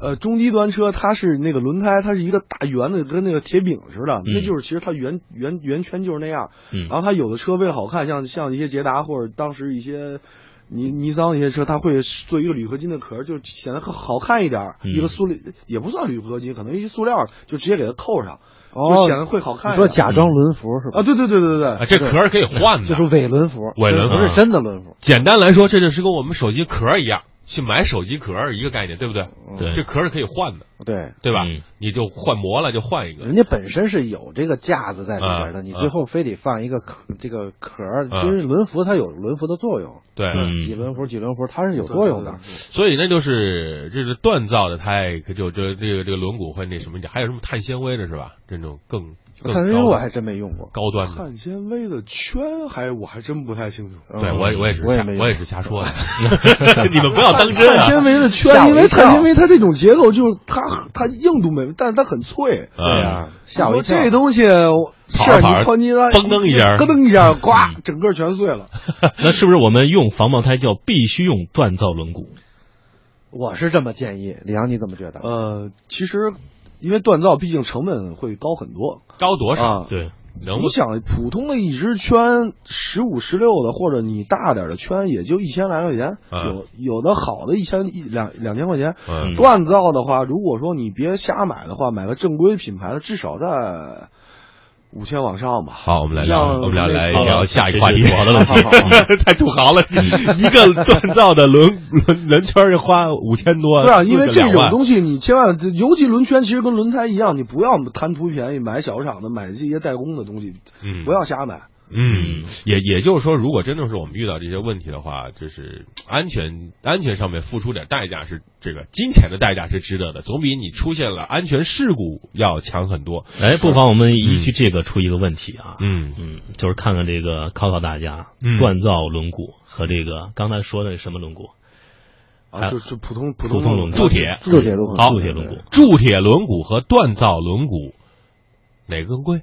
呃，中低端车它是那个轮胎，它是一个大圆的，跟那个铁饼似的，那就是其实它圆圆圆圈就是那样。嗯然后它有的车为了好看，像像一些捷达或者当时一些尼尼桑一些车，它会做一个铝合金的壳，就显得更好看一点。嗯一个塑料也不算铝合金，可能一些塑料就直接给它扣上，哦就显得会好看你。说假装轮辐是吧？啊，对对对对对这壳儿可以换的，就是伪轮辐，伪轮辐不是真的轮辐。简单来说，这就是跟我们手机壳一样，去买手机壳一个概念，对不对？对这壳是可以换的，对，对吧？嗯你就换模了，就换一个。人家本身是有这个架子在里边的，嗯你最后非得放一个壳，这个壳其实轮辐它有轮辐的作用，对，嗯几轮辐几轮辐它是有作用的。所以那就是这是锻造的胎，可就这这个这个轮毂会那什么，还有什么碳纤维的是吧？这种更更碳纤维我还真没用过，高端的。碳纤维的圈还我还真不太清楚。对我也我也是瞎我也没用我也是瞎说的，你们不要当真啊！碳纤维的吓圈，因为跳碳纤维它这种结构就是它它硬度没，但是它很脆。对呀，吓我这东西是你哐叽啦，嘣噔一下咯噔一下，呱，整个全碎了。那是不是我们用防爆胎就必须用锻造轮毂？我是这么建议，李阳你怎么觉得？呃，其实因为锻造毕竟成本会高很多高多少？啊。对，能你想，普通的一只圈十五、十六的，或者你大点的圈，也就一千来块钱。嗯有有的好的，一千一两两千块钱。嗯锻造的话，如果说你别瞎买的话，买个正规品牌的，至少在五千往上吧。好，我们来聊，我们来来聊下一个话题。太土豪了！一个锻造的轮轮轮圈儿就花五千多，对啊，因为这种东西你千万，尤其轮圈，其实跟轮胎一样，你不要贪图便宜，买小厂的，买这些代工的东西，嗯不要瞎买。嗯，也也就是说，如果真的是我们遇到这些问题的话，就是安全安全上面付出点代价是这个金钱的代价是值得的，总比你出现了安全事故要强很多。哎，不妨我们依据这个出一个问题啊，嗯嗯，就是看看这个考考大家，嗯锻造轮毂和这个刚才说的什么轮毂，啊，就就普通普普通通轮毂铸铁铸铁轮毂好铸铁轮毂，铸铁轮毂和锻造轮毂哪个更贵？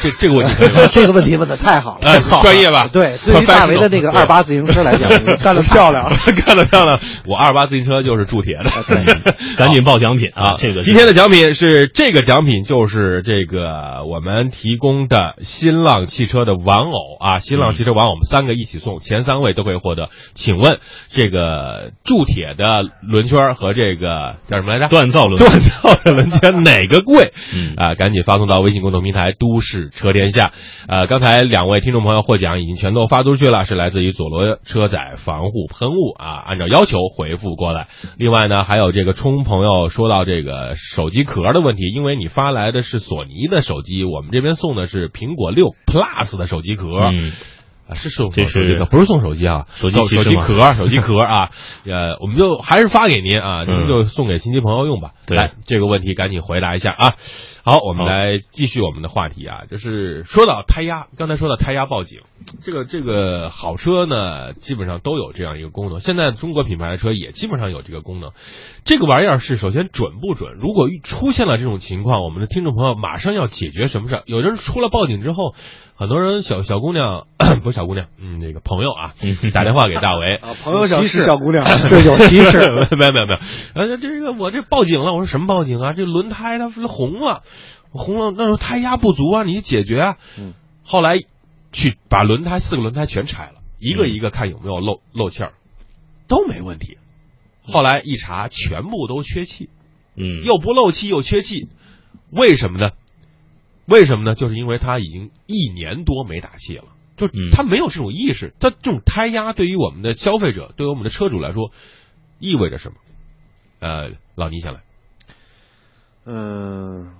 这这个问题可以问这个问题问的太好了，哎专业吧？对，对于 大为的那个二八自行车来讲，干得漂亮。干得漂亮！我二八自行车就是铸铁的。赶紧报奖品啊！这个今天的奖品是这个奖品，就是这个我们提供的新浪汽车的玩偶啊，新浪汽车玩偶，我们三个一起送，前三位都可以获得。请问这个铸铁的轮圈和这个叫什么来着？锻造轮毂锻造的轮圈哪个贵？嗯啊，赶紧发送到微信公众平台“都市车天下”。呃，刚才两位听众朋友获奖已经全都发出去了，是来自于佐罗车载防护喷雾啊，按照要求回复过来。另外呢，还有这个冲朋友说到这个手机壳的问题，因为你发来的是索尼的手机，我们这边送的是苹果六 Plus 的手机壳。嗯，啊，是送这是手机壳，不是送手机啊，手机手机壳，手机壳啊，呃，我们就还是发给您啊，您嗯就送给亲戚朋友用吧。对来这个问题赶紧回答一下啊。好，我们来继续我们的话题啊，就是说到胎压，刚才说到胎压报警，这个这个好车呢，基本上都有这样一个功能。现在中国品牌的车也基本上有这个功能。这个玩意儿是首先准不准？如果出现了这种情况，我们的听众朋友马上要解决什么事儿？有人出了报警之后，很多人小小姑娘 不是小姑娘，嗯，那个朋友啊，嗯打电话给大为，啊，朋友想歧视是小姑娘，对，有歧视。没有没有没有，呃，这个我这报警了，我说什么报警啊？这轮胎它红了，红了，那时候胎压不足啊，你解决啊。嗯，后来去把轮胎四个轮胎全拆了，一个一个看有没有漏漏气儿，都没问题。后来一查，全部都缺气，嗯，又不漏气又缺气，为什么呢？为什么呢？就是因为他已经一年多没打气了，就嗯他没有这种意识。他这种胎压对于我们的消费者，对于我们的车主来说，意味着什么？呃，老倪先来。嗯，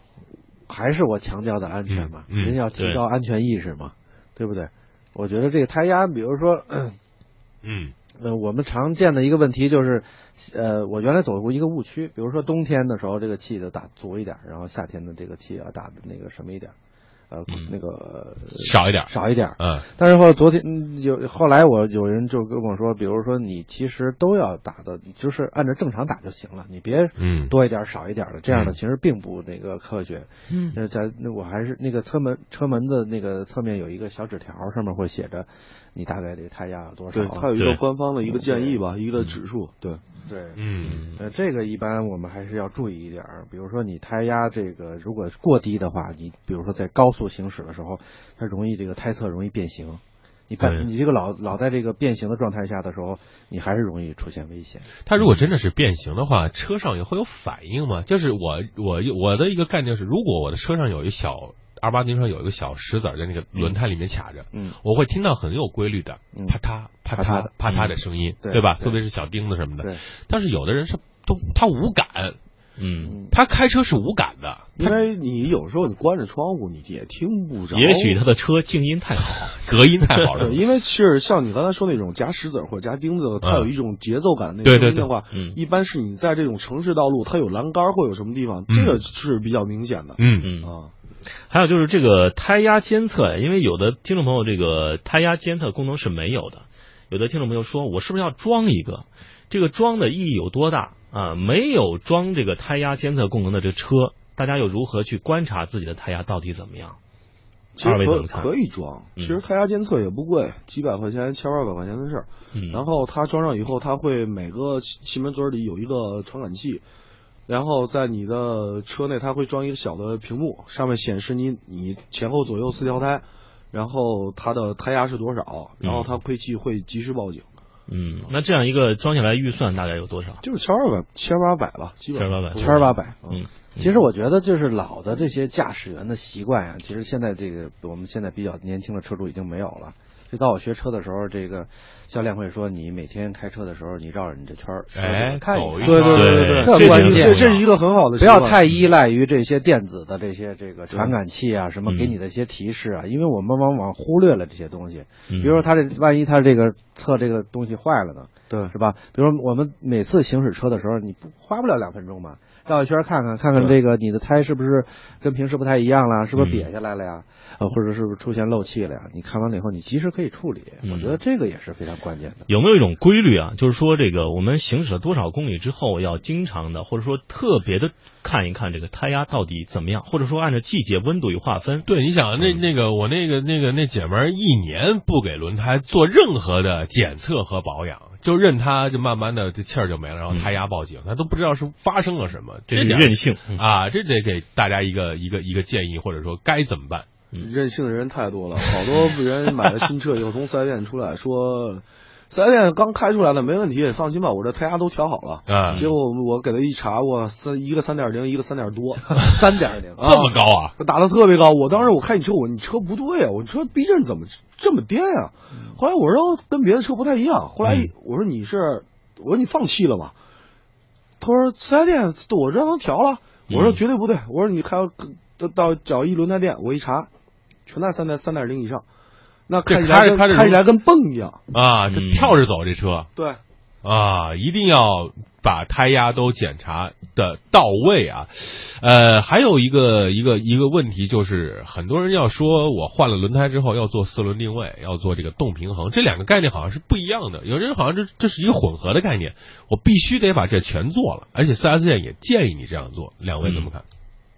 还是我强调的安全嘛，人要提高安全意识嘛，对不对？我觉得这个胎压，比如说，嗯呃，我们常见的一个问题就是，呃，我原来走过一个误区，比如说冬天的时候这个气就打足一点，然后夏天的这个气要打的那个什么一点，呃，嗯那个少一点少一点。嗯但是后来昨天嗯有后来我有人就跟我说，比如说你其实都要打的，就是按照正常打就行了，你别嗯多一点少一点的，这样的嗯其实并不那个科学。嗯那咱那我还是那个车门车门的那个侧面有一个小纸条，上面会写着你大概这个胎压有多少。对，它有一个官方的一个建议吧，一个指数，对，对，嗯呃，这个一般我们还是要注意一点。比如说你胎压这个如果过低的话，你比如说在高速行驶的时候，它容易这个胎侧容易变形。你对看，你这个老老在这个变形的状态下的时候，你还是容易出现危险。它如果真的是变形的话，车上也会有反应吗？就是我我我的一个概念是，如果我的车上有一小二八零上有一个小石子儿在那个轮胎里面卡着，嗯，我会听到很有规律的嗯啪嗒啪啪嗒嗒啪嗒的声音，对对吧？特别是小钉子什么的。对，但是有的人是都他无感，嗯，他开车是无感的，因为你有时候你关着窗户，你也听不着。也许他的车静音太好，隔音太好了对，。因为其实像你刚才说那种夹石子儿或者夹钉子，它有一种节奏感那对对个声音的话，嗯一般是你在这种城市道路，它有栏杆或有什么地方，嗯这个是比较明显的。嗯嗯。啊，还有就是这个胎压监测呀，因为有的听众朋友这个胎压监测功能是没有的，有的听众朋友说我是不是要装一个？这个装的意义有多大啊？没有装这个胎压监测功能的这车，大家又如何去观察自己的胎压到底怎么样？其实可可以装，嗯其实胎压监测也不贵，几百块钱、千八百块钱的事儿。嗯，然后它装上以后，它会每个气气门嘴里有一个传感器，然后在你的车内，它会装一个小的屏幕，上面显示你你前后左右四条胎，然后它的胎压是多少，然后它亏气会及时报警，嗯，那这样一个装下来预算大概有多少？就是千二百千八百吧，基本千八百千八百。嗯，其实我觉得就是老的这些驾驶员的习惯啊、其实现在这个我们现在比较年轻的车主已经没有了。就到我学车的时候，这个教练会说，你每天开车的时候，你绕着你这圈儿哎看一对对对对键这这是一个很好的，不要太依赖于这些电子的这些这个传感器啊，什么嗯给你的一些提示啊，因为我们往往忽略了这些东西。比比如说，他这万一他这个测这个东西坏了呢，对。是吧？比如说我们每次行驶车的时候，你不花不了两分钟嘛，绕一圈看看，看看这个你的胎是不是跟平时不太一样了，是不是嗯瘪下来了呀？呃，或者是不是出现漏气了呀？你看完了以后，你及时可以处理。嗯。我觉得这个也是非常关键的。有没有一种规律啊？就是说，这个我们行驶了多少公里之后，要经常的，或者说特别的看一看这个胎压到底怎么样，或者说按照季节温度与划分。对，你想那嗯那个我那个那个那姐们儿一年不给轮胎做任何的检测和保养，就任它就慢慢的这气儿就没了，然后胎压报警，她都不知道是发生了什么，这是点任性。嗯啊，这得给大家一个一个一个建议，或者说该怎么办。任性的人太多了，好多人买了新车以后从四 S 店出来说，四 S 店刚开出来的没问题，放心吧，我这胎压都调好了。嗯结果我给他一查，我三一个三点零，一个三点多，三点零，这么高啊？打的特别高。我当时我开你车，我你车不对啊，我车避震怎么这么颠啊？后来我说跟别的车不太一样。后来嗯我说你是，我说你放弃了吗？他说四 S 店我让他调了。我说嗯绝对不对，我说你开到到找一轮胎店，我一查，全在三点三点零以上，那这开起来跟开开起来跟蹦一样。啊，这嗯跳着走这车对，啊，一定要把胎压都检查的到位啊。呃，还有一个一个一个问题就是，很多人要说我换了轮胎之后要做四轮定位，要做这个动平衡，这两个概念好像是不一样的。有人好像这这是一个混合的概念，我必须得把这全做了，而且四 S 店也建议你这样做。两位怎么看？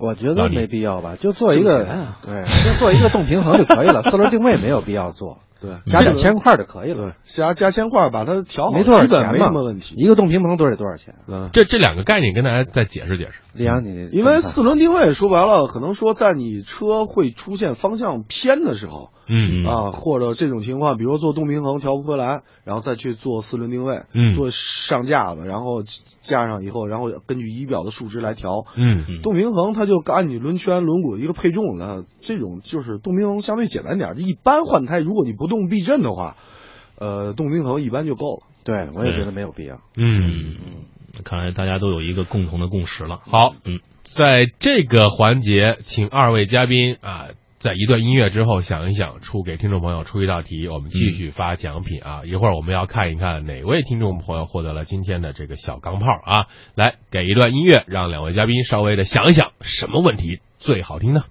我觉得没必要吧，就做一个啊对，就做一个动平衡就可以了。四轮定位没有必要做，对，加点铅块就可以对了，，加加铅块把它调好，没多少基本没钱嘛什么问题。一个动平衡多得多少钱？嗯，这这两个概念跟大家再解释解释。李阳，你因为四轮定位说白了，可能说在你车会出现方向偏的时候嗯啊，或者这种情况，比如做动平衡调不回来，然后再去做四轮定位，嗯做上架子，然后架上以后，然后根据仪表的数值来调。嗯嗯动平衡它就按你轮圈、轮毂一个配重了，这种就是动平衡相对简单点。一般换胎，如果你不动避震的话，呃，动平衡一般就够了。对我也觉得没有必要。嗯，看来大家都有一个共同的共识了。好，嗯，在这个环节，请二位嘉宾啊在一段音乐之后想一想，出给听众朋友出一道题，我们继续发奖品啊！一会儿我们要看一看哪位听众朋友获得了今天的这个小钢炮啊！来，给一段音乐，让两位嘉宾稍微的想一想，什么问题最好听呢？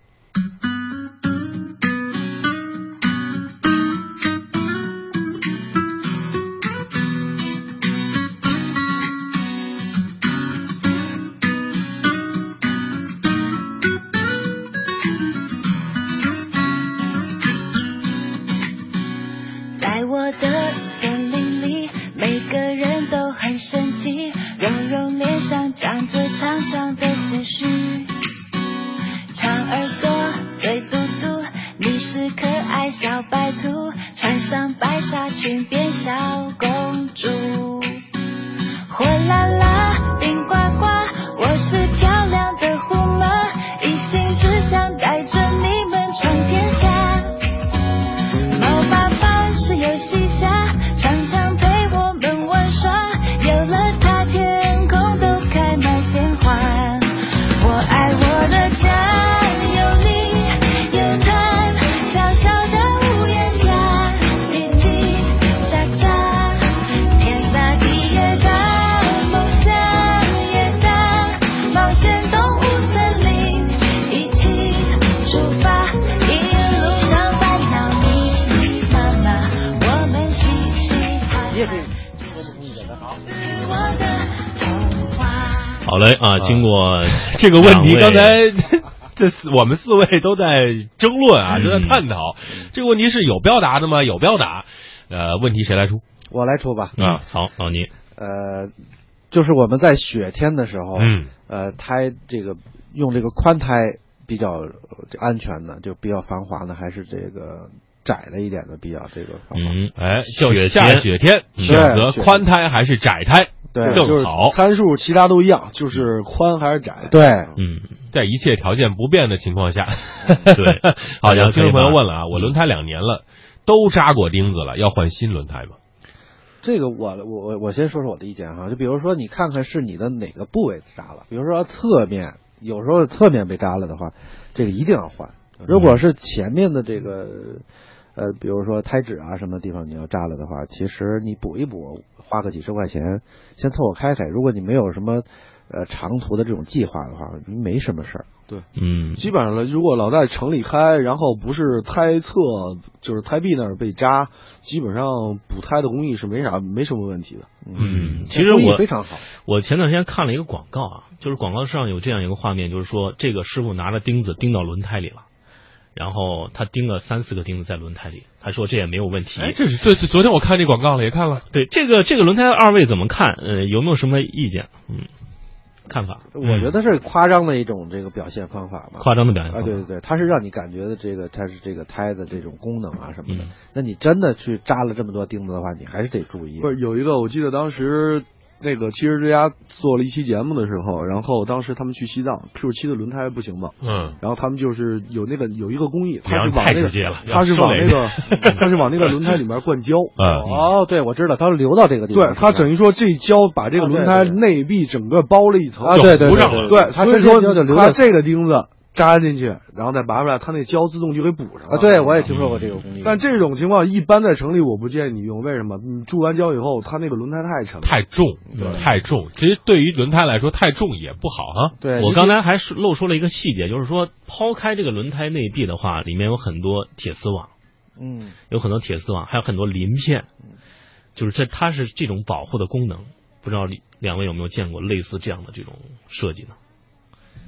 过这个问题，刚才 这四我们四位都在争论啊，都在探讨。这个问题是有标答的吗？有标答。呃，问题谁来出我来出吧。啊，好，老倪，呃，就是我们在雪天的时候，嗯，呃，胎这个用这个宽胎比较呃安全的，就比较防滑的，还是这个窄的一点的比较这个防滑。嗯，哎，就雪下天雪天嗯选择宽胎还是窄胎对就是更好？参数其他都一样，就是宽还是窄。对，嗯，在一切条件不变的情况下，对好，大家有听众朋友问了啊，我轮胎两年了，都扎过钉子了，要换新轮胎吗？这个我我我我先说说我的意见哈，就比如说你看看是你的哪个部位扎了，比如说侧面，有时候侧面被扎了的话，这个一定要换。如果是前面的这个呃，比如说胎脂啊什么地方你要扎了的话，其实你补一补，花个几十块钱，先凑合开开。如果你没有什么呃长途的这种计划的话，你没什么事儿。对嗯，基本上了，如果老在城里开，然后不是胎侧，就是胎壁那儿被扎，基本上补胎的工艺是没啥没什么问题的。嗯，其实我非常好。我前段时间看了一个广告啊，就是广告上有这样一个画面，就是说这个师傅拿着钉子钉到轮胎里了，然后他钉了三四个钉子在轮胎里，他说这也没有问题。哎，这是对对，昨天我看这广告了，也看了。对这个这个轮胎二位怎么看？呃，有没有什么意见？嗯，看法？我觉得是夸张的一种这个表现方法嘛。夸张的表现啊，方法。对对对，它是让你感觉的这个它是这个胎的这种功能啊什么的。嗯那你真的去扎了这么多钉子的话，你还是得注意。不是有一个，我记得当时那个汽车之家做了一期节目的时候，然后当时他们去西藏，Q 七的轮胎不行嘛，嗯，然后他们就是有那个有一个工艺，他是往那个他是往那个 他是往那个轮胎里面灌胶。嗯，哦，对，我知道，它流到这个地方。对，去了。它等于说这胶把这个轮胎内壁整个包了一层，啊，对对对对，他所以是说他这个钉子扎进去，然后再拔出来，它那胶自动就给补上了。啊，对我也听说过这个工艺。但这种情况一般在城里我不建议你用，为什么？你注完胶以后，它那个轮胎太沉了。太重，太重。其实对于轮胎来说，太重也不好哈。对，我刚才还是漏说了一个细节，就是说抛开这个轮胎内壁的话，里面有很多铁丝网，嗯，有很多铁丝网，还有很多鳞片，就是这它是这种保护的功能。不知道两位有没有见过类似这样的这种设计呢？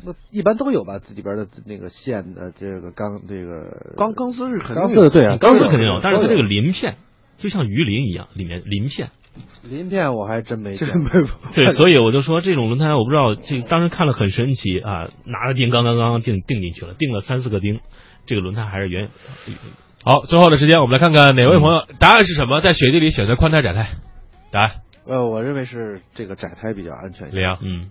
那一般都有吧，里边的那个线的这个钢这个钢钢丝是肯定钢丝对啊，钢丝肯定有，但是它这个鳞片就像鱼鳞一样，里面鳞片。鳞片我还真没这见过。没对，所以我就说这种轮胎，我不知道这当时看了很神奇啊，拿着钉刚刚刚钉钉进去了，钉了三四个钉，这个轮胎还是原好，最后的时间，我们来看看哪位朋友答案是什么，在雪地里选择宽胎窄胎。答案，呃，我认为是这个窄胎比较安全一点。李阳。嗯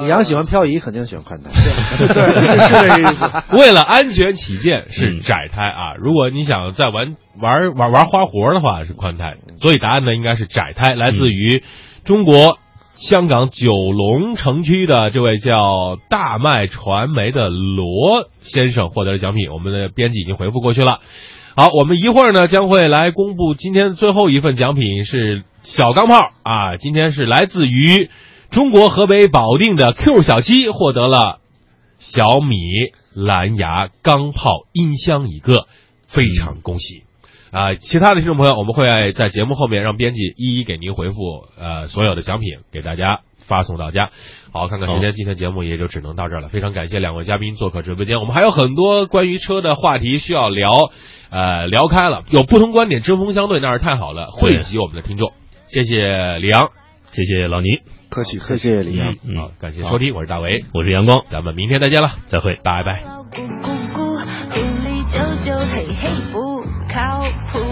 李阳喜欢漂移，肯定喜欢宽胎。对，是是这个意思。为了安全起见是嗯窄胎啊，如果你想再玩玩玩玩花活的话是宽胎，所以答案呢应该是窄胎，来自于中国香港九龙城区的这位叫大麦传媒的罗先生获得了奖品，我们的编辑已经回复过去了。好，我们一会儿呢将会来公布今天最后一份奖品是小钢炮啊，今天是来自于中国河北保定的 Q 小七获得了小米蓝牙钢炮音箱一个，非常恭喜。啊，其他的听众朋友，我们会在节目后面让编辑一一给您回复，呃，所有的奖品给大家发送到家。好，看看时间，今天节目也就只能到这儿了。非常感谢两位嘉宾做客直播间，我们还有很多关于车的话题需要聊，呃，聊开了，有不同观点，针锋相对，那是太好了，汇集我们的听众。谢谢李阳，谢谢老倪，客气，谢谢李阳。嗯好，感谢收听，我是大为，我是阳光，咱们明天再见了，再会。拜拜。咕咕咕，狐狸啾啾，嘿嘿，不靠谱。